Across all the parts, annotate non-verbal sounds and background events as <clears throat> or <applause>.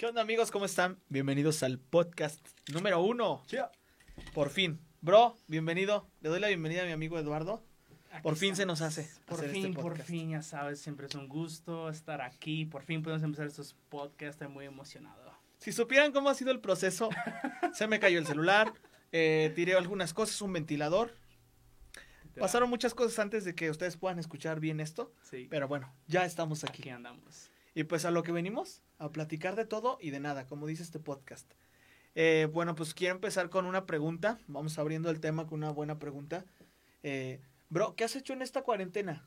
¿Qué onda amigos? ¿Cómo están? Bienvenidos al podcast número uno. Por fin. Bro, bienvenido. Le doy la bienvenida a mi amigo Eduardo. Por fin se nos hace. Por hacer fin, este por fin, ya sabes, siempre es un gusto estar aquí. Por fin podemos empezar estos podcasts, estoy muy emocionado. Si supieran cómo ha sido el proceso, <laughs> se me cayó el celular, eh, tiré algunas cosas, un ventilador. Pasaron muchas cosas antes de que ustedes puedan escuchar bien esto, Sí, pero bueno, ya estamos aquí. aquí andamos. Y pues a lo que venimos, a platicar de todo y de nada, como dice este podcast. Eh, bueno, pues quiero empezar con una pregunta. Vamos abriendo el tema con una buena pregunta. Eh, bro, ¿qué has hecho en esta cuarentena?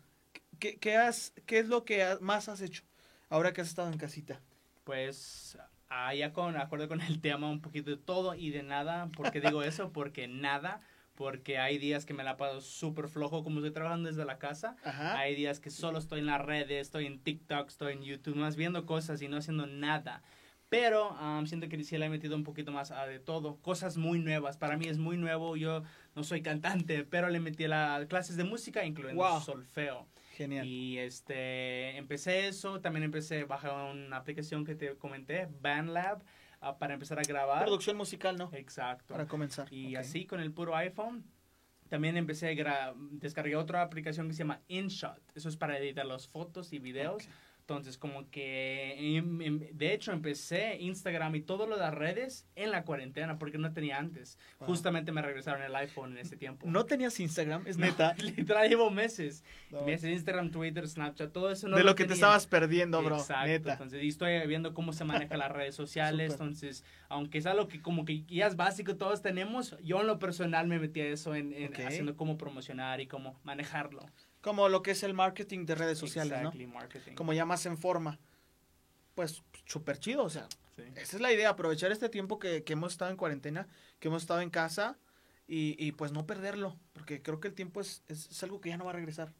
¿Qué, qué has, ¿Qué es lo que más has hecho ahora que has estado en casita? Pues ah, ya con acuerdo con el tema un poquito de todo y de nada. ¿Por qué digo eso? Porque nada. Porque hay días que me la paso súper flojo como estoy trabajando desde la casa. Ajá. Hay días que solo estoy en las redes, estoy en TikTok, estoy en YouTube, más viendo cosas y no haciendo nada. Pero um, siento que sí le he metido un poquito más a de todo. Cosas muy nuevas. Para mí es muy nuevo. Yo no soy cantante, pero le metí las clases de música, incluyendo Wow. solfeo. Genial. Y este, empecé eso. También empecé a bajar una aplicación que te comenté, BandLab, ah, para empezar a grabar. Producción musical, ¿no? Exacto. Para comenzar. Y así con el puro iPhone. También empecé a descargué otra aplicación que se llama InShot. Eso es para editar las fotos y videos. Entonces, como que, em- em- de hecho, empecé Instagram y todo lo de las redes en la cuarentena porque no tenía antes. Wow. Justamente me regresaron el iPhone en ese tiempo. ¿No tenías Instagram? Es No, neta. <laughs> literal, llevo meses. No. Meses Instagram, Twitter, Snapchat, todo eso no de lo que te estabas perdiendo, bro. Exacto, Neta. entonces y estoy viendo cómo se manejan las redes sociales, entonces aunque es algo que como que ya es básico todos tenemos, yo en lo personal me metí a eso en, en haciendo cómo promocionar y cómo manejarlo. Como lo que es el marketing de redes sociales, Exactly, marketing. ¿no? Como ya más en forma. Pues súper chido, o sea, Sí. Esa es la idea, aprovechar este tiempo que, que hemos estado en cuarentena, que hemos estado en casa y, y, pues no perderlo, porque creo que el tiempo es, es, es algo que ya no va a regresar.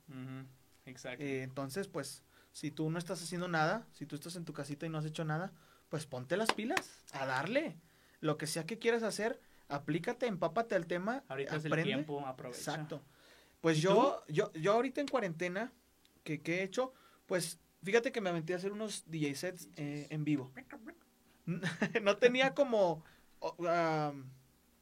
Exacto. Eh, entonces, pues, si tú no estás haciendo nada, si tú estás en tu casita y no has hecho nada, pues ponte las pilas, a darle. Lo que sea que quieras hacer, aplícate, empápate al tema, Ahorita es el aprende. tiempo, aprovecha. Exacto. Pues ¿Y yo, yo, yo ahorita en cuarentena, que, que he hecho, pues fíjate que me aventé a hacer unos DJ sets eh, en vivo. <laughs> no tenía como,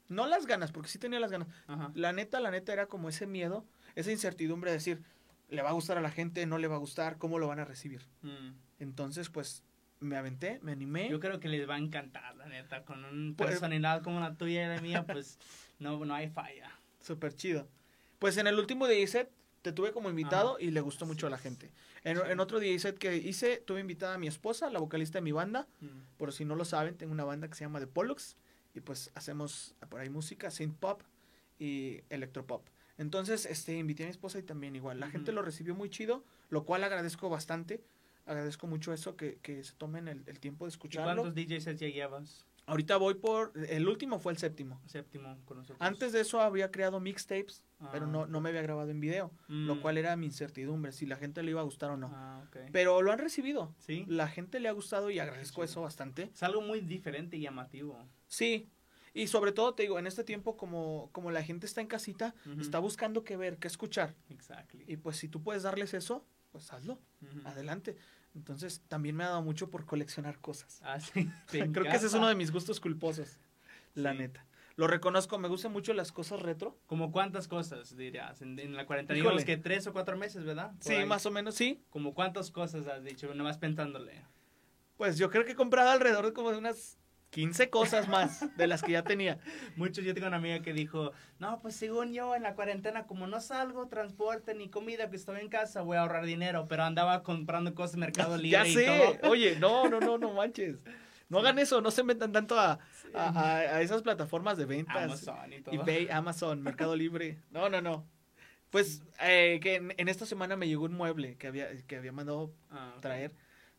no las ganas, porque sí tenía las ganas. Ajá. La neta, la neta era como ese miedo, esa incertidumbre de decir, le va a gustar a la gente, no le va a gustar, cómo lo van a recibir. Mm. Entonces, pues me aventé, me animé. Yo creo que les va a encantar, la neta, con un Pues- personalidad como la tuya y la mía, pues no, no hay falla. <laughs> Súper chido. Pues en el último DJ set te tuve como invitado y le gustó mucho a la gente. En, Sí. en otro DJ set que hice, tuve invitada a mi esposa, la vocalista de mi banda. Mm. Por si no lo saben, tengo una banda que se llama The Pollux. Y pues hacemos por ahí música, synth pop y electropop. Entonces, este, invité a mi esposa y también igual. La gente lo recibió muy chido, lo cual agradezco bastante. Agradezco mucho eso, que, que se tomen el, el tiempo de ¿Y escucharlo. cuántos DJs ya llevas? Ahorita voy por, el último fue el séptimo. Séptimo con nosotros. Antes de eso había creado mixtapes, pero Ah, no, no me había grabado en video. lo Mm. cual era mi incertidumbre, si la gente le iba a gustar o no. Ah, ok. Pero lo han recibido. Sí. La gente le ha gustado y agradezco eso bastante. Es algo muy diferente y llamativo. Sí. Y sobre todo, te digo, en este tiempo, como, como la gente está en casita, está buscando qué ver, qué escuchar. Exactly. Y pues si tú puedes darles eso, pues hazlo. Adelante. Entonces, también me ha dado mucho por coleccionar cosas. Ah, sí. <laughs> Creo que ese es uno de mis gustos culposos. La Sí. neta. Lo reconozco, me gustan mucho las cosas retro. ¿Como cuántas cosas dirías? En, en la cuarentena, digamos que tres o cuatro meses, ¿verdad? Por Sí, ahí. más o menos, sí. ¿Como cuántas cosas has dicho? Nomás pensándole. Pues yo creo que he comprado alrededor de como de unas 15 cosas más de las que ya tenía. <laughs> Muchos, yo tengo una amiga que dijo, no, pues según yo en la cuarentena, como no salgo, transporte ni comida, que estoy en casa, voy a ahorrar dinero, pero andaba comprando cosas en Mercado <laughs> Libre Ya y sé. todo. Oye, no, no, no, no manches. <laughs> No hagan eso, no se metan tanto a, a, a- a esas plataformas de ventas. Amazon y todo. eBay, Amazon, Mercado Libre. No, no, no. Pues eh, que en, en esta semana me llegó un mueble que había, que había mandado Ah, traer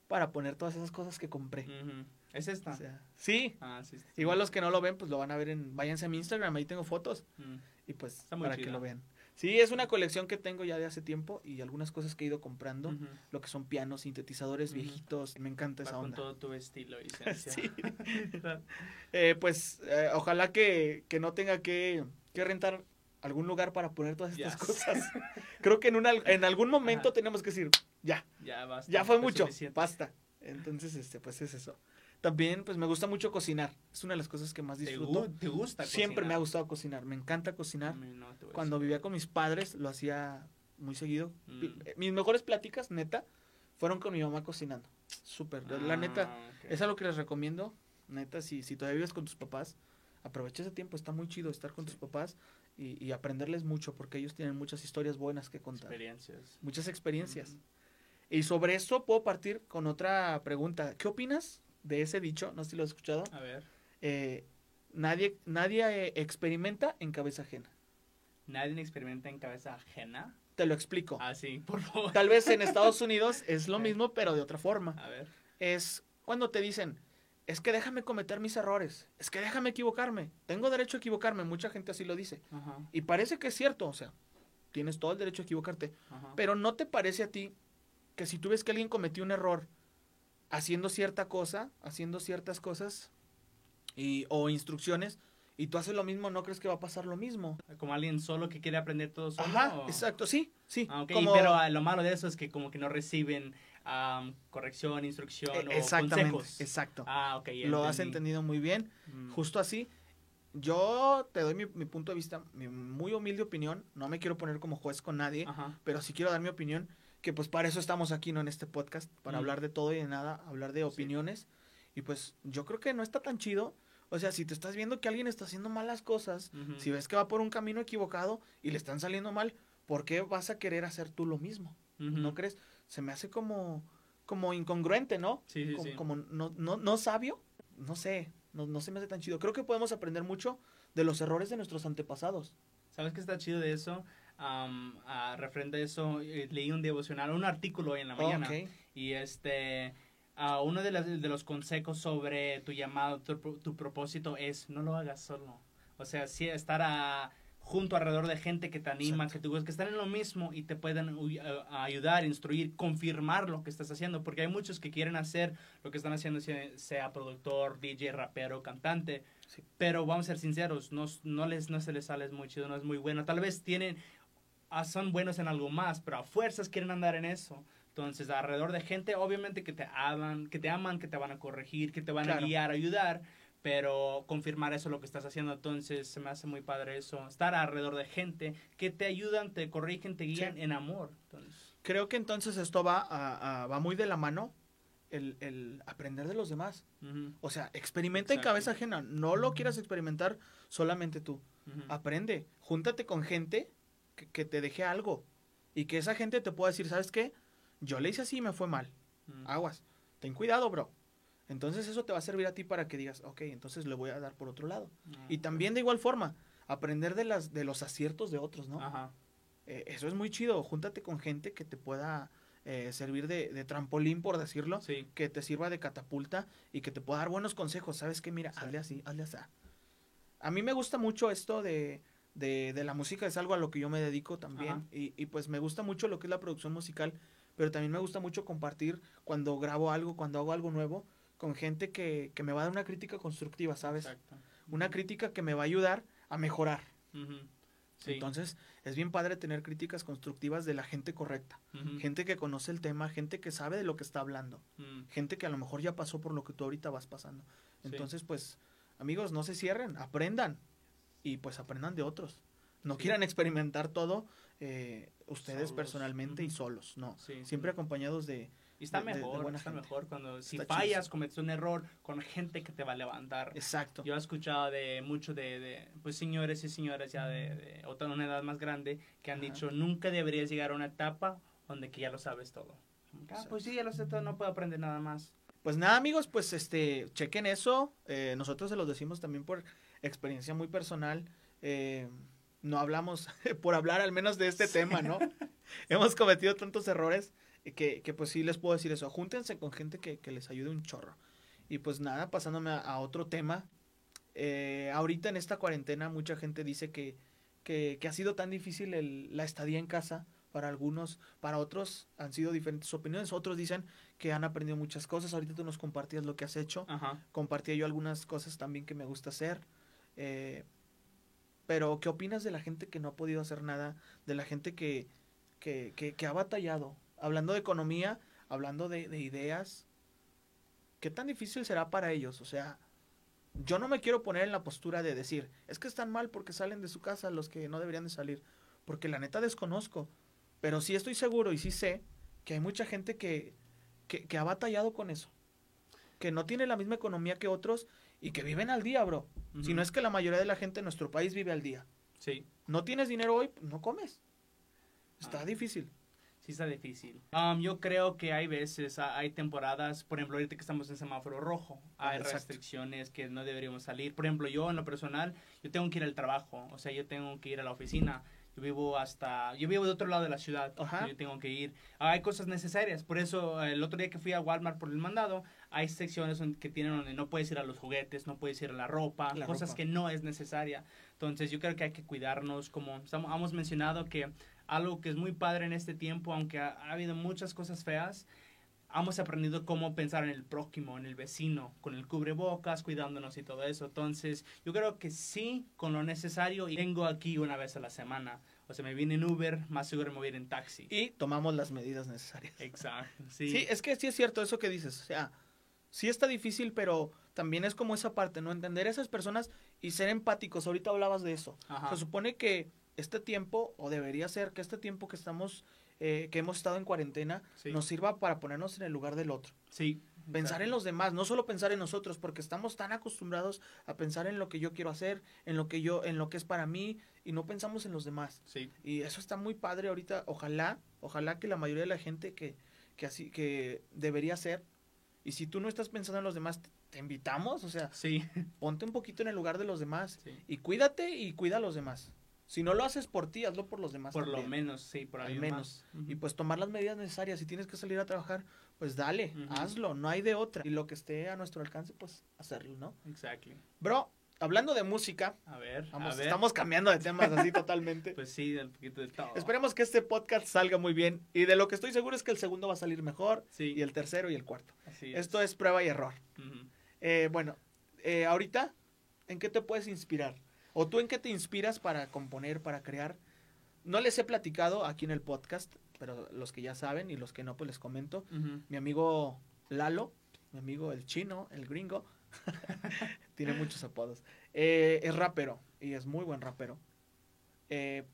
para poner todas esas cosas que compré. Ujú. ¿Es esta? O sea, sí. ah, sí, sí. Igual los que no lo ven, pues lo van a ver en, váyanse a mi Instagram, ahí tengo fotos Mm. y pues Está muy para que lo vean. Sí, es una colección que tengo ya de hace tiempo y algunas cosas que he ido comprando, lo que son pianos, sintetizadores viejitos, me encanta Va esa con onda. todo tu estilo y. <laughs> Sí. <laughs> Eh, pues eh, ojalá que, que no tenga que, que rentar algún lugar para poner todas estas cosas. <laughs> Creo que en, una, en algún momento Ajá. tenemos que decir, ya, ya basta. ya fue mucho, suficiente. basta. Entonces, este, pues es eso. También, pues me gusta mucho cocinar. Es una de las cosas que más ¿Te, disfruto. te gusta Siempre me ha cocinar? gustado cocinar. Me encanta cocinar. No, Cuando vivía con mis padres, lo hacía muy seguido. Mm. Eh, Mis mejores pláticas, neta, fueron con mi mamá cocinando. Súper. La neta, Ah, ok. es algo que les recomiendo. Neta, si, si todavía vives con tus papás, aprovecha ese tiempo. Está muy chido estar con tus papás y, y aprenderles mucho porque ellos tienen muchas historias buenas que contar. Experiencias. Muchas experiencias. Y sobre eso puedo partir con otra pregunta. ¿Qué opinas de ese dicho? No sé si lo has escuchado. A ver. Eh, nadie nadie eh, experimenta en cabeza ajena. ¿Nadie experimenta en cabeza ajena? Te lo explico. Ah, sí, por favor. Tal vez en Estados <laughs> Unidos es lo mismo, pero de otra forma. A ver. Es cuando te dicen, es que déjame cometer mis errores, es que déjame equivocarme, tengo derecho a equivocarme, mucha gente así lo dice. Ajá, Y parece que es cierto, o sea, tienes todo el derecho a equivocarte, ajá. pero ¿no te parece a ti que si tú ves que alguien cometió un error haciendo cierta cosa, haciendo ciertas cosas y, o instrucciones, y tú haces lo mismo, ¿no crees que va a pasar lo mismo? Como alguien solo que quiere aprender todo solo. Ajá, o- exacto, sí, sí. Ah, ok, como- Pero ah, lo malo de eso es que como que no reciben am, corrección, instrucción eh, o exactamente, consejos. exacto. Ah, ok. lo has entendido muy bien. Mm, Justo así, yo te doy mi, mi punto de vista, mi muy humilde opinión, no me quiero poner como juez con nadie, Ajá. pero sí quiero dar mi opinión, que pues para eso estamos aquí, ¿no? En este podcast, para Mm. hablar de todo y de nada, hablar de opiniones, y pues yo creo que no está tan chido, o sea, si te estás viendo que alguien está haciendo malas cosas, si ves que va por un camino equivocado y le están saliendo mal, ¿por qué vas a querer hacer tú lo mismo? ¿No crees? Se me hace como, como incongruente, ¿no? Sí, sí, como, sí. como no, no, no sabio, no sé, no, no se me hace tan chido. Creo que podemos aprender mucho de los errores de nuestros antepasados. ¿Sabes qué está chido de eso? Am, a referente a eso, eh, leí un devocional, un artículo hoy en la mañana. Ok. Y este, ah, uno de, las- de los consejos sobre tu llamado, tu, tu propósito es no lo hagas solo. O sea, sí, estar a- junto alrededor de gente que te anima, Exacto. que, tú, que están en lo mismo y te pueden a ayudar, instruir, confirmar lo que estás haciendo. Porque hay muchos que quieren hacer lo que están haciendo, sea, productor, DJ, rapero, cantante. Sí. Pero vamos a ser sinceros, no, no, les, no se les sale muy chido, no es muy bueno. Tal vez tienen, son buenos en algo más, pero a fuerzas quieren andar en eso. Entonces, alrededor de gente, obviamente que te aman, que te aman, que te van a corregir, que te van Claro. a guiar, ayudar, pero confirmar eso lo que estás haciendo. Entonces, se me hace muy padre eso. Estar alrededor de gente que te ayudan, te corrigen, te guían Sí. en amor. Entonces, Creo que entonces esto va, a- a- va muy de la mano el, el aprender de los demás. ujú, O sea, experimenta en Exacto. cabeza ajena. No lo quieras experimentar solamente tú. ujú. Aprende. Júntate con gente que, que te deje algo. Y que esa gente te pueda decir, ¿sabes qué? Yo le hice así y me fue mal. Mm. Aguas. Ten cuidado, bro. Entonces eso te va a servir a ti para que digas, ok, entonces le voy a dar por otro lado. Ah, Y también de igual forma, aprender de, las, de los aciertos de otros, ¿no? Ajá. Eh, eso es muy chido. Júntate con gente que te pueda eh, servir de, de trampolín, por decirlo, Sí. que te sirva de catapulta y que te pueda dar buenos consejos. ¿Sabes qué? Mira, Exacto. hazle así, hazle así. A mí me gusta mucho esto de, de, de la música, es algo a lo que yo me dedico también. Y, y pues me gusta mucho lo que es la producción musical, pero también me gusta mucho compartir cuando grabo algo, cuando hago algo nuevo, con gente que, que me va a dar una crítica constructiva, ¿sabes? Exacto. Una crítica que me va a ayudar a mejorar. Sí. Entonces, es bien padre tener críticas constructivas de la gente correcta. Gente que conoce el tema, gente que sabe de lo que está hablando, Mm. gente que a lo mejor ya pasó por lo que tú ahorita vas pasando. Sí. Entonces, pues, amigos, no se cierren, aprendan y pues aprendan de otros. No Sí. quieran experimentar todo eh, ustedes Solos. personalmente y solos, no. Sí, Siempre sí. acompañados de... Y está de- de- de mejor, buena está gente. mejor cuando si Está fallas, cometes un error con gente que te va a levantar. Exacto. Yo he escuchado de muchos de, de, pues señores y señoras ya de, otra una edad más grande que han Ajá. dicho nunca deberías llegar a una etapa donde que ya lo sabes todo. Ah, pues sí, ya lo sé todo, no puedo aprender nada más. Pues nada, amigos, pues este, chequen eso. Eh, nosotros se los decimos también por experiencia muy personal. Eh, no hablamos <laughs> por hablar al menos de este tema, ¿no? <laughs> Hemos cometido tantos errores que, que pues sí les puedo decir eso. Júntense con gente que, que les ayude un chorro. Y pues nada, pasándome a, a otro tema. Eh, ahorita en esta cuarentena mucha gente dice que, que, que ha sido tan difícil el- la estadía en casa para algunos, para otros han sido diferentes opiniones, otros dicen que han aprendido muchas cosas, ahorita tú nos compartías lo que has hecho, Ajá. compartía yo algunas cosas también que me gusta hacer, eh, pero ¿qué opinas de la gente que no ha podido hacer nada, de la gente que, que, que, ha batallado? Hablando de economía, hablando de, de ideas, ¿qué tan difícil será para ellos? O sea, yo no me quiero poner en la postura de decir, es que están mal porque salen de su casa los que no deberían de salir, porque la neta desconozco, pero sí estoy seguro y sí sé que hay mucha gente que, que, que ha batallado con eso, que no tiene la misma economía que otros y que viven al día, bro. Si Ujú. no es que la mayoría de la gente en nuestro país vive al día. Sí, No tienes dinero hoy, no comes. Está Ah. difícil. sí está difícil. Um, yo creo que hay veces, ha- hay temporadas, por ejemplo, ahorita que estamos en semáforo rojo, hay exacto. restricciones que no deberíamos salir. Por ejemplo, yo en lo personal, yo tengo que ir al trabajo, o sea, yo tengo que ir a la oficina. Yo vivo hasta, yo vivo de otro lado de la ciudad, Ajá. yo tengo que ir. Hay cosas necesarias, por eso el otro día que fui a Walmart por el mandado, hay secciones que tienen donde no puedes ir a los juguetes, no puedes ir a la ropa, La cosas ropa. que no es necesaria. Entonces yo creo que hay que cuidarnos, como estamos, hemos mencionado que algo que es muy padre en este tiempo, aunque ha, ha habido muchas cosas feas, hemos aprendido cómo pensar en el prójimo, en el vecino, con el cubrebocas, cuidándonos y todo eso. Entonces, yo creo que sí, con lo necesario, y vengo aquí una vez a la semana. O sea, me viene en Uber, más seguro me voy en taxi. Y tomamos las medidas necesarias. Exacto, sí. Sí. es que sí es cierto eso que dices. O sea, sí está difícil, pero también es como esa parte, ¿no? Entender a esas personas y ser empáticos. Ahorita hablabas de eso. Ajá. Se supone que este tiempo, o debería ser que este tiempo que estamos, eh, que hemos estado en cuarentena, Sí. nos sirva para ponernos en el lugar del otro. Sí. Pensar en los demás, no solo pensar en nosotros, porque estamos tan acostumbrados a pensar en lo que yo quiero hacer, en lo que yo, en lo que es para mí, y no pensamos en los demás. Sí. Y eso está muy padre ahorita. Ojalá, ojalá que la mayoría de la gente que, que así, que debería ser. Y si tú no estás pensando en los demás, te, te invitamos. O sea, Sí. ponte un poquito en el lugar de los demás. Sí. Y cuídate y cuida a los demás. Si no lo haces por ti, hazlo por los demás. Por lo menos, sí, por Al menos. más. Y pues tomar las medidas necesarias. Si tienes que salir a trabajar, pues dale, hazlo. No hay de otra. Y lo que esté a nuestro alcance, pues hacerlo, ¿no? Exactly. Bro, hablando de música, A ver, vamos, a ver. estamos cambiando de temas así totalmente. <laughs> Pues sí, un poquito de todo. Esperemos que este podcast salga muy bien. Y de lo que estoy seguro es que el segundo va a salir mejor. Sí, Y el tercero y el cuarto. así Esto es prueba y error. Eh, bueno, eh, ahorita, ¿en qué te puedes inspirar? ¿O tú en qué te inspiras para componer, para crear? No les he platicado aquí en el podcast, pero los que ya saben y los que no, pues les comento. Mi amigo Lalo, mi amigo el chino, el gringo, <laughs> tiene muchos apodos. Eh, es rapero y es muy buen rapero. Eh,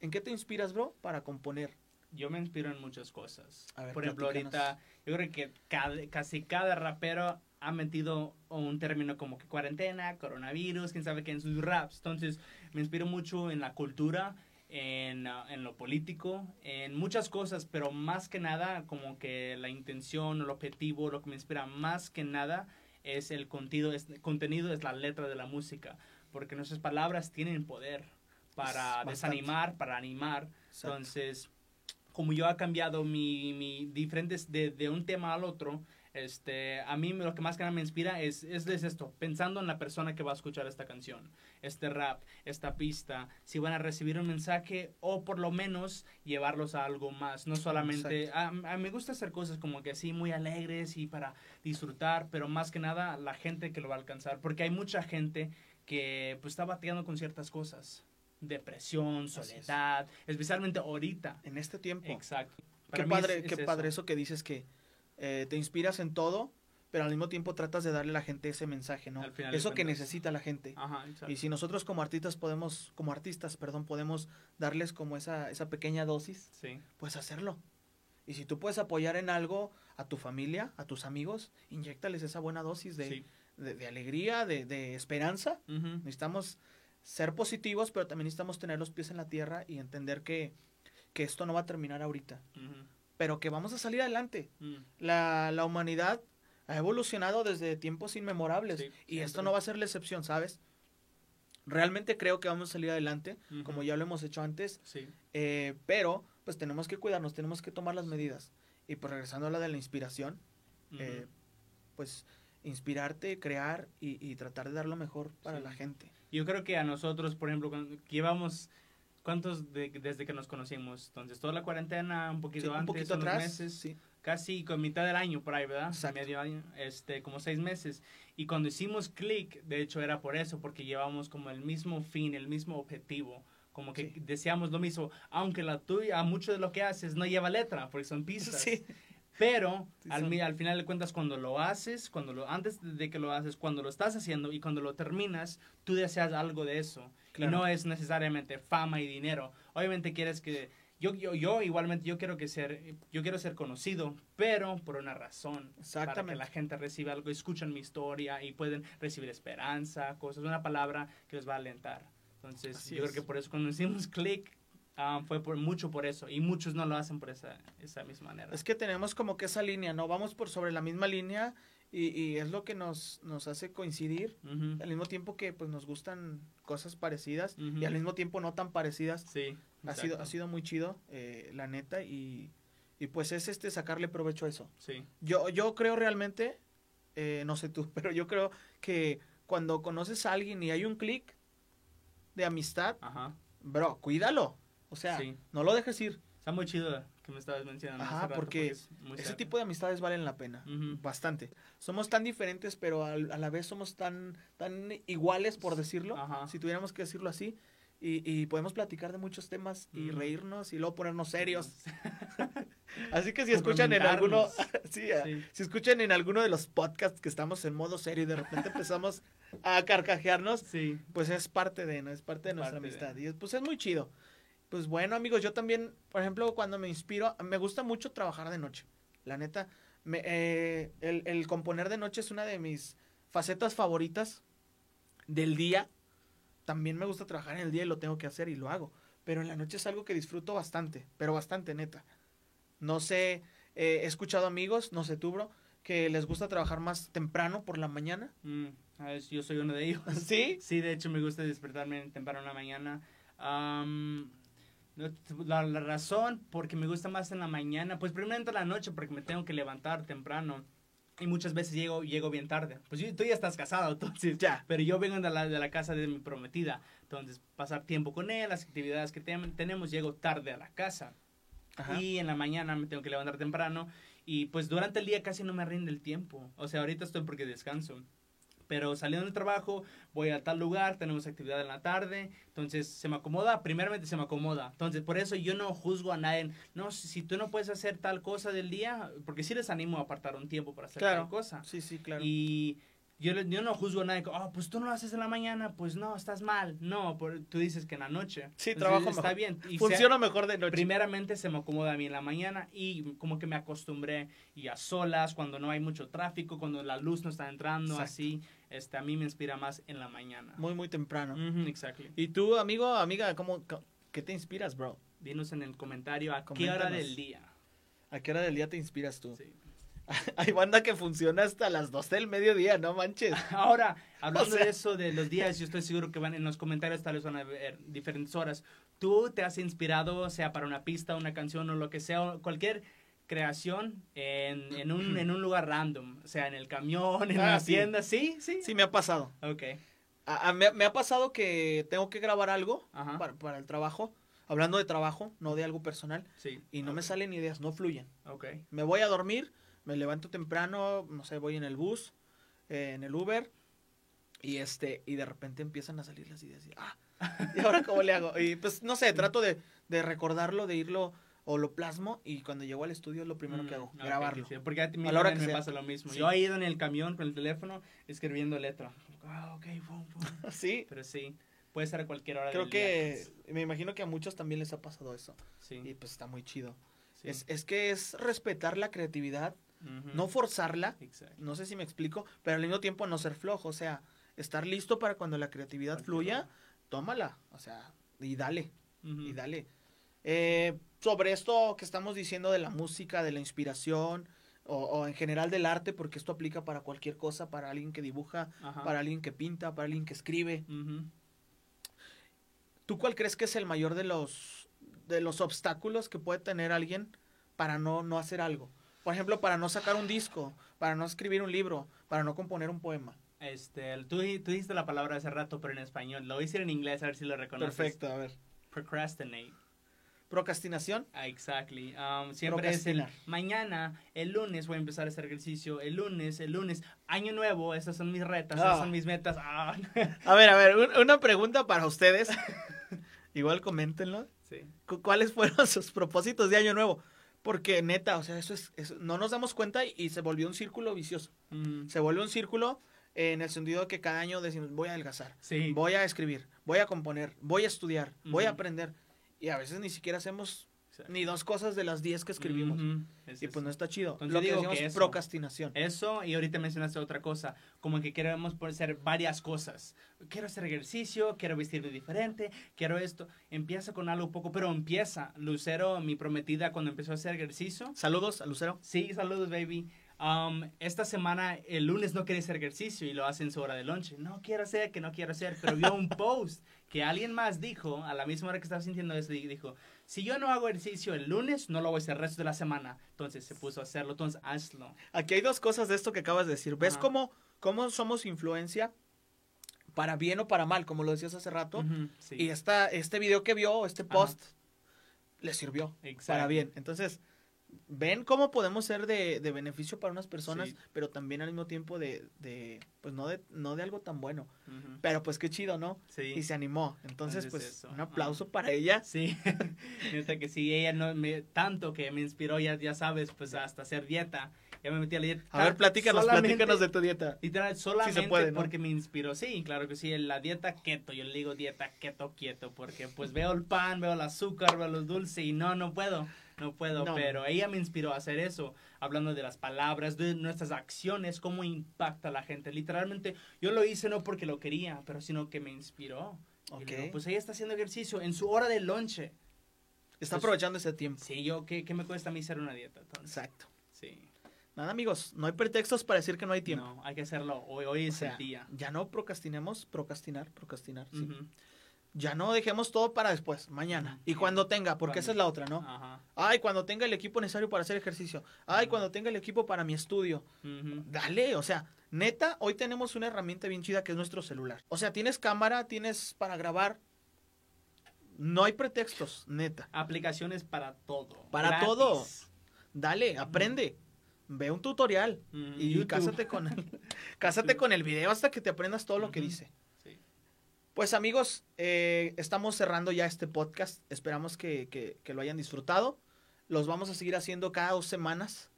¿En qué te inspiras, bro, para componer? Yo me inspiro en muchas cosas. A ver, Por ejemplo, ahorita yo creo que cada- casi cada rapero ha metido un término como que cuarentena, coronavirus, quién sabe qué en sus raps. Entonces me inspiro mucho en la cultura, en, ah, en lo político, en muchas cosas, pero más que nada como que la intención, el objetivo, lo que me inspira más que nada es el contenido, es, contenido es la letra de la música, porque nuestras palabras tienen poder para desanimar, para animar. Exacto. Entonces, como yo ha cambiado mi, mi diferentes de, de un tema al otro, este, a mí lo que más que nada me inspira es, es, es esto, pensando en la persona que va a escuchar esta canción, este rap, esta pista, si van a recibir un mensaje o por lo menos llevarlos a algo más, no solamente, a, a- me gusta hacer cosas como que así muy alegres y para disfrutar, pero más que nada la gente que lo va a alcanzar, porque hay mucha gente que pues está batallando con ciertas cosas, depresión, es. soledad, especialmente ahorita. En este tiempo. Exacto. Qué Para padre, es- qué padre eso que dices que eh, te inspiras en todo, pero al mismo tiempo tratas de darle a la gente ese mensaje, ¿no? Eso que necesita la gente. Ajá. Y si nosotros como artistas podemos, como artistas, perdón, podemos darles como esa, esa pequeña dosis, Sí, pues hacerlo. Y si tú puedes apoyar en algo a tu familia, a tus amigos, inyectales esa buena dosis de, sí. de, de alegría, de, de esperanza. Necesitamos ser positivos, pero también necesitamos tener los pies en la tierra y entender que, que esto no va a terminar ahorita. Pero que vamos a salir adelante. Mm. La, la humanidad ha evolucionado desde tiempos inmemorables Sí, y esto no va a ser la excepción, ¿sabes? Realmente creo que vamos a salir adelante, como ya lo hemos hecho antes, Sí, eh, pero pues tenemos que cuidarnos, tenemos que tomar las medidas. Y pues regresando a la de la inspiración, eh, pues inspirarte, crear y, y tratar de dar lo mejor para Sí. la gente. Yo creo que a nosotros, por ejemplo, cuando- llevamos, ¿cuántos de- desde que nos conocimos? Entonces, toda la cuarentena, un poquito Sí, antes, un poquito unos atrás, meses, sí. casi con mitad del año por ahí, ¿verdad? Exacto. Medio año, este, como seis meses. Y cuando hicimos click, de hecho era por eso, porque llevamos como el mismo fin, el mismo objetivo. Como que Sí. deseamos lo mismo, aunque la tuya, mucho de lo que haces no lleva letra, porque son pistas. Pero Sí, al, son- al final de cuentas, cuando lo haces, cuando lo, antes de que lo haces, cuando lo estás haciendo y cuando lo terminas, tú deseas algo de eso. Claro. Y no es necesariamente fama y dinero. Obviamente quieres que... Yo, yo, yo igualmente, yo quiero que ser, yo quiero ser conocido, pero por una razón. Para que Exactamente. la gente reciba algo, escuchan mi historia y pueden recibir esperanza, cosas, una palabra que les va a alentar. Entonces, Así yo es. creo que por eso cuando hicimos <laughs> click, ah, fue por mucho por eso. Y muchos no lo hacen por esa, esa misma manera. Es que tenemos como que esa línea, ¿no? Vamos por sobre la misma línea y, y es lo que nos, nos hace coincidir. Al mismo tiempo que pues nos gustan cosas parecidas y al mismo tiempo no tan parecidas. Sí. Ha sido, ha sido muy chido, eh, la neta, y, y pues es este sacarle provecho a eso. Sí. Yo, yo creo realmente, eh, no sé tú, <laughs> pero yo creo que cuando conoces a alguien y hay un clic de amistad, Ajá. bro, cuídalo. O sea, Sí. no lo dejes ir. Está muy chido que me estabas mencionando. Ajá, rato, porque muy Ese tipo de amistades valen la pena. Bastante. Somos tan diferentes, pero a, la vez somos tan, tan iguales, por decirlo. Ajá. Si tuviéramos que decirlo así. Y, y podemos platicar de muchos temas y Ujú. reírnos y luego ponernos serios. <laughs> <laughs> Así que si escuchan en alguno, <laughs> sí, ah, Sí. si escuchan en alguno de los podcasts que estamos en modo serio y de repente empezamos a carcajearnos, Sí. pues es parte de, ¿no? Es parte de nuestra Parte de. amistad. Y es- pues es muy chido. Pues bueno, amigos, yo también, por ejemplo, cuando me inspiro, me gusta mucho trabajar de noche. La neta, me- eh, el, el componer de noche es una de mis facetas favoritas del día. También me gusta trabajar en el día y lo tengo que hacer y lo hago. Pero en la noche es algo que disfruto bastante, pero bastante, neta. No sé, eh, he escuchado amigos, no sé tú, bro, que les gusta trabajar más temprano por la mañana. Mm, a ver, yo soy uno de ellos. <laughs> ¿Sí? Sí, de hecho me gusta despertarme temprano en la mañana. La, la razón porque me gusta más en la mañana, pues primero en la noche porque me tengo que levantar temprano. Y muchas veces llego, llego bien tarde. Pues yo- tú ya estás casado, <laughs> entonces. Ya. Pero yo vengo de la, de la casa de mi prometida. Entonces, pasar tiempo con él, las actividades que tenemos, llego tarde a la casa. Ajá. Y en la mañana me tengo que levantar temprano. Y pues durante el día casi no me rinde el tiempo. O sea, ahorita estoy porque descanso. Pero saliendo del trabajo, voy a tal lugar, tenemos actividad en la tarde, entonces se me acomoda, primeramente se me acomoda. Entonces, por eso yo no juzgo a nadie. No, si, tú no puedes hacer tal cosa del día, porque sí les animo a apartar un tiempo para hacer Claro. tal cosa. Sí, sí, claro. Y yo, yo no juzgo a nadie, oh, pues tú no lo haces en la mañana, pues no, estás mal. No, por- tú dices que en la noche. Sí, Entonces, trabajo Está mejor. bien. Y sea- Funciona mejor de noche. Primeramente se me acomoda a mí en la mañana y como que me acostumbré y a solas, cuando no hay mucho tráfico, cuando la luz no está entrando, Exacto. así, este, a mí me inspira más en la mañana. Muy, muy temprano. Ujú, exactly. ¿Y tú, amigo, amiga, cómo, qué te inspiras, bro? Dinos en el comentario a qué hora del día. ¿A qué hora del día te inspiras tú? Sí. <laughs> Hay banda que funciona hasta las 12 del mediodía, no manches. <laughs> Ahora, hablando O sea- de eso, de los días, yo estoy seguro que van en los comentarios, tal vez van a ver diferentes horas. ¿Tú te has inspirado, sea para una pista, una canción o lo que sea, cualquier creación en, <clears throat> en, un, en un lugar random? O sea, en el camión, en Ah, la sí. tienda, ¿sí? Sí. Sí, me ha pasado. Ok. A- a- me, me ha pasado que tengo que grabar algo para, para el trabajo. Hablando de trabajo, no de algo personal. Sí. Y no me Ok. salen ideas, no fluyen. Ok. Me voy a dormir, me levanto temprano, no sé, voy en el bus, eh, en el Uber. Y este, y de repente empiezan a salir las ideas. Y, ah, <laughs> ¿y ahora cómo le hago? Y pues no sé, trato de, de recordarlo, de irlo o lo plasmo. Y cuando llego al estudio es lo primero que Mm, hago, ok, grabarlo. sí, porque a, mí A la hora que me sea. pasa lo mismo. Sí. Yo he ido en el camión con el teléfono escribiendo letra. Ah, ok, pum, pum. <laughs> Sí, Pero sí, puede ser a cualquier hora creo del día. que me imagino que a muchos también les ha pasado eso. Sí, Y pues está muy chido. sí. Es, es que es respetar la creatividad, No forzarla. Exacto. No sé si me explico, pero al mismo tiempo no ser flojo. O sea, estar listo para cuando la creatividad fluya, tómala. O sea, y dale, y dale. Eh, sobre esto que estamos diciendo de la música, de la inspiración, o, o en general del arte, porque esto aplica para cualquier cosa, para alguien que dibuja, Ajá. para alguien que pinta, para alguien que escribe. ¿Tú cuál crees que es el mayor de los, de los obstáculos que puede tener alguien para no, no hacer algo? Por ejemplo, para no sacar un disco, para no escribir un libro, para no componer un poema. Este, tú, tú dijiste la palabra hace rato, pero en español. Lo voy a decir en inglés, a ver si lo reconoces. Perfecto, a ver. Procrastinate. Procrastinación. Ah, exactly. Um, siempre es el mañana, el lunes voy a empezar a hacer ejercicio, el lunes, el lunes, año nuevo, esas son mis retas, Ah. esas son mis metas. Ah. A ver, a ver, un- una <laughs> pregunta para ustedes. Igual coméntenlo. sí. Cu- ¿Cuáles fueron <laughs> sus propósitos de año nuevo? Porque neta, o sea, eso es, eso- no nos damos cuenta y, y se volvió un círculo vicioso. Ujú. Se volvió un círculo eh, en el sentido de que cada año decimos, voy a adelgazar, Sí. voy a escribir, voy a componer, voy a estudiar, voy a aprender. Y a veces ni siquiera hacemos Ni dos cosas de las diez que escribimos. Es Y pues no está chido. Entonces Lo que digo decimos que eso- procrastinación. Eso, y ahorita mencionaste otra cosa, como que queremos hacer varias cosas. Quiero hacer ejercicio, quiero vestirme diferente, quiero esto. Empieza con algo poco, pero empieza. Lucero, mi prometida, cuando empezó a hacer ejercicio. Saludos a Lucero. Sí, saludos, baby. Um, esta semana, el lunes no quiere hacer ejercicio y lo hace en su hora de lunch. No quiero hacer, que no quiero hacer, pero vio un <laughs> post que alguien más dijo, a la misma hora que estaba sintiendo eso, dijo, si yo no hago ejercicio el lunes, no lo voy a hacer el resto de la semana. Entonces se puso a hacerlo, entonces hazlo. Aquí hay dos cosas de esto que acabas de decir. ¿Ves Ajá. cómo, cómo somos influencia para bien o para mal, como lo decías hace rato? Sí. Y esta, este video que vio, este Ajá. post, le sirvió Exacto. para bien. Entonces, ven cómo podemos ser de, de beneficio para unas personas, Sí. pero también al mismo tiempo de, de, pues no de, no de algo tan bueno. Pero pues qué chido, ¿no? Sí. Y se animó. Entonces, Entonces, pues eso. un aplauso para ella. Sí, <laughs> neta que sí, ella no me, tanto que me inspiró, ya, ya sabes, pues hasta hacer dieta. Ya me metí a la dieta. A ver, platícanos, platícanos de tu dieta. Literal, solamente puede, ¿no? porque me inspiró. Sí, claro que sí, la dieta keto. Yo le digo dieta keto quieto porque pues veo el pan, veo el azúcar, veo los dulces y no, no puedo. No puedo, No. pero ella me inspiró a hacer eso, hablando de las palabras, de nuestras acciones, cómo impacta a la gente. Literalmente, yo lo hice no porque lo quería, pero sino que me inspiró. Y Ok. le digo, pues ella está haciendo ejercicio en su hora de lonche. Está pues- aprovechando ese tiempo. Sí, yo, ¿qué, qué me cuesta a mí hacer una dieta? Entonces, Exacto. sí. Nada, amigos, no hay pretextos para decir que no hay tiempo. No, hay que hacerlo. Hoy, hoy O es sea, el día. ya no procrastinemos, procrastinar, procrastinar. sí. Ya no dejemos todo para después, mañana. Y cuando tenga, porque esa es la otra, ¿no? Ajá. Ay, cuando tenga el equipo necesario para hacer ejercicio. Ay, cuando tenga el equipo para mi estudio. Dale, o sea, neta, hoy tenemos una herramienta bien chida que es nuestro celular. O sea, tienes cámara, tienes para grabar. No hay pretextos, neta. Aplicaciones para todo. Para gratis. todo. Dale, aprende. Ve un tutorial y YouTube. cásate con el, <laughs> cásate con el video hasta que te aprendas todo lo que dice. Pues amigos, eh, estamos cerrando ya este podcast. Esperamos que, que- que lo hayan disfrutado. Los vamos a seguir haciendo cada dos semanas.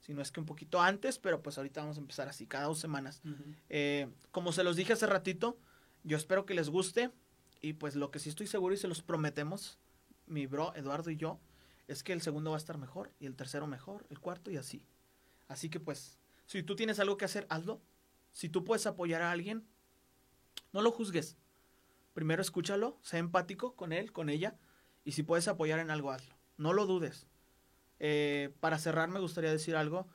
Si no es que un poquito antes, pero pues ahorita vamos a empezar así, cada dos semanas. Eh, como se los dije hace ratito, yo espero que les guste. Y pues lo que sí estoy seguro y se los prometemos, mi bro Eduardo y yo, es que el segundo va a estar mejor, y el tercero mejor, el cuarto y así. Así que pues, si tú tienes algo que hacer, hazlo. Si tú puedes apoyar a alguien, no lo juzgues. Primero escúchalo, sé empático con él, con ella, y si puedes apoyar en algo, hazlo. No lo dudes. Eh, para cerrar, me gustaría decir algo.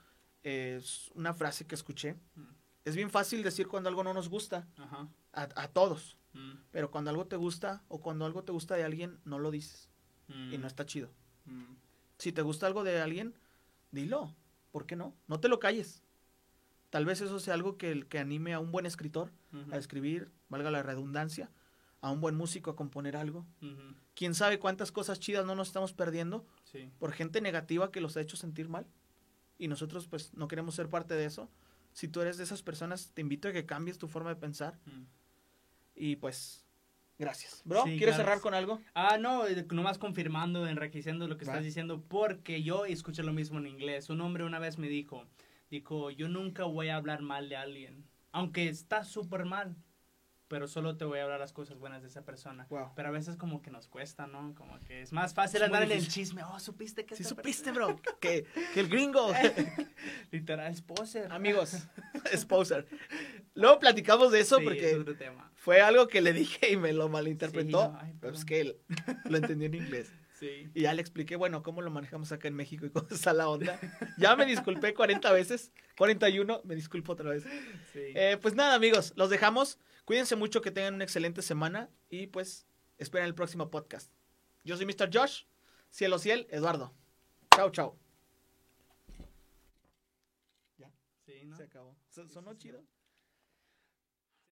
eh, es una frase que escuché. Mm. Es bien fácil decir cuando algo no nos gusta, Ajá. a, a todos. Mm, Pero cuando algo te gusta o cuando algo te gusta de alguien, no lo dices. Y mm, no está chido. mm. Si te gusta algo de alguien, dilo. ¿Por qué no? No te lo calles. Tal vez eso sea algo que, que anime a un buen escritor a escribir, valga la redundancia, a un buen músico a componer algo. Ujú. ¿Quién sabe cuántas cosas chidas no nos estamos perdiendo Sí. por gente negativa que los ha hecho sentir mal? Y nosotros pues no queremos ser parte de eso. Si tú eres de esas personas, te invito a que cambies tu forma de pensar y pues gracias. Bro, Sí, ¿quieres claro. cerrar con algo? Ah, no, eh, nomás confirmando, enriqueciendo lo que Va. estás diciendo, porque yo escuché lo mismo en inglés. Un hombre una vez me dijo, dijo, yo nunca voy a hablar mal de alguien, aunque está súper mal, pero solo te voy a hablar las cosas buenas de esa persona. Wow. Pero a veces como que nos cuesta, ¿no? Como que es más fácil Es andar en el chisme. Oh, supiste que esta supiste, bro, <laughs> que, que el gringo, <laughs> Literal, <laughs> es poser. amigos, es poser. Luego platicamos de eso Sí, es porque otro tema. fue algo que le dije y me lo malinterpretó. Sí, no, ay, pero es que él lo entendió en inglés. Sí. Y ya le expliqué, bueno, cómo lo manejamos acá en México y cómo está la onda. Ya me disculpé 40 veces, 41, me disculpo otra vez. sí. Eh, pues nada, amigos, los dejamos. Cuídense mucho, que tengan una excelente semana y pues esperen el próximo podcast. Yo soy Mr. Josh, cielo ciel, Eduardo. Chao, chao. sí, ¿no? Se acabó. ¿Sonó sí, sí. chido?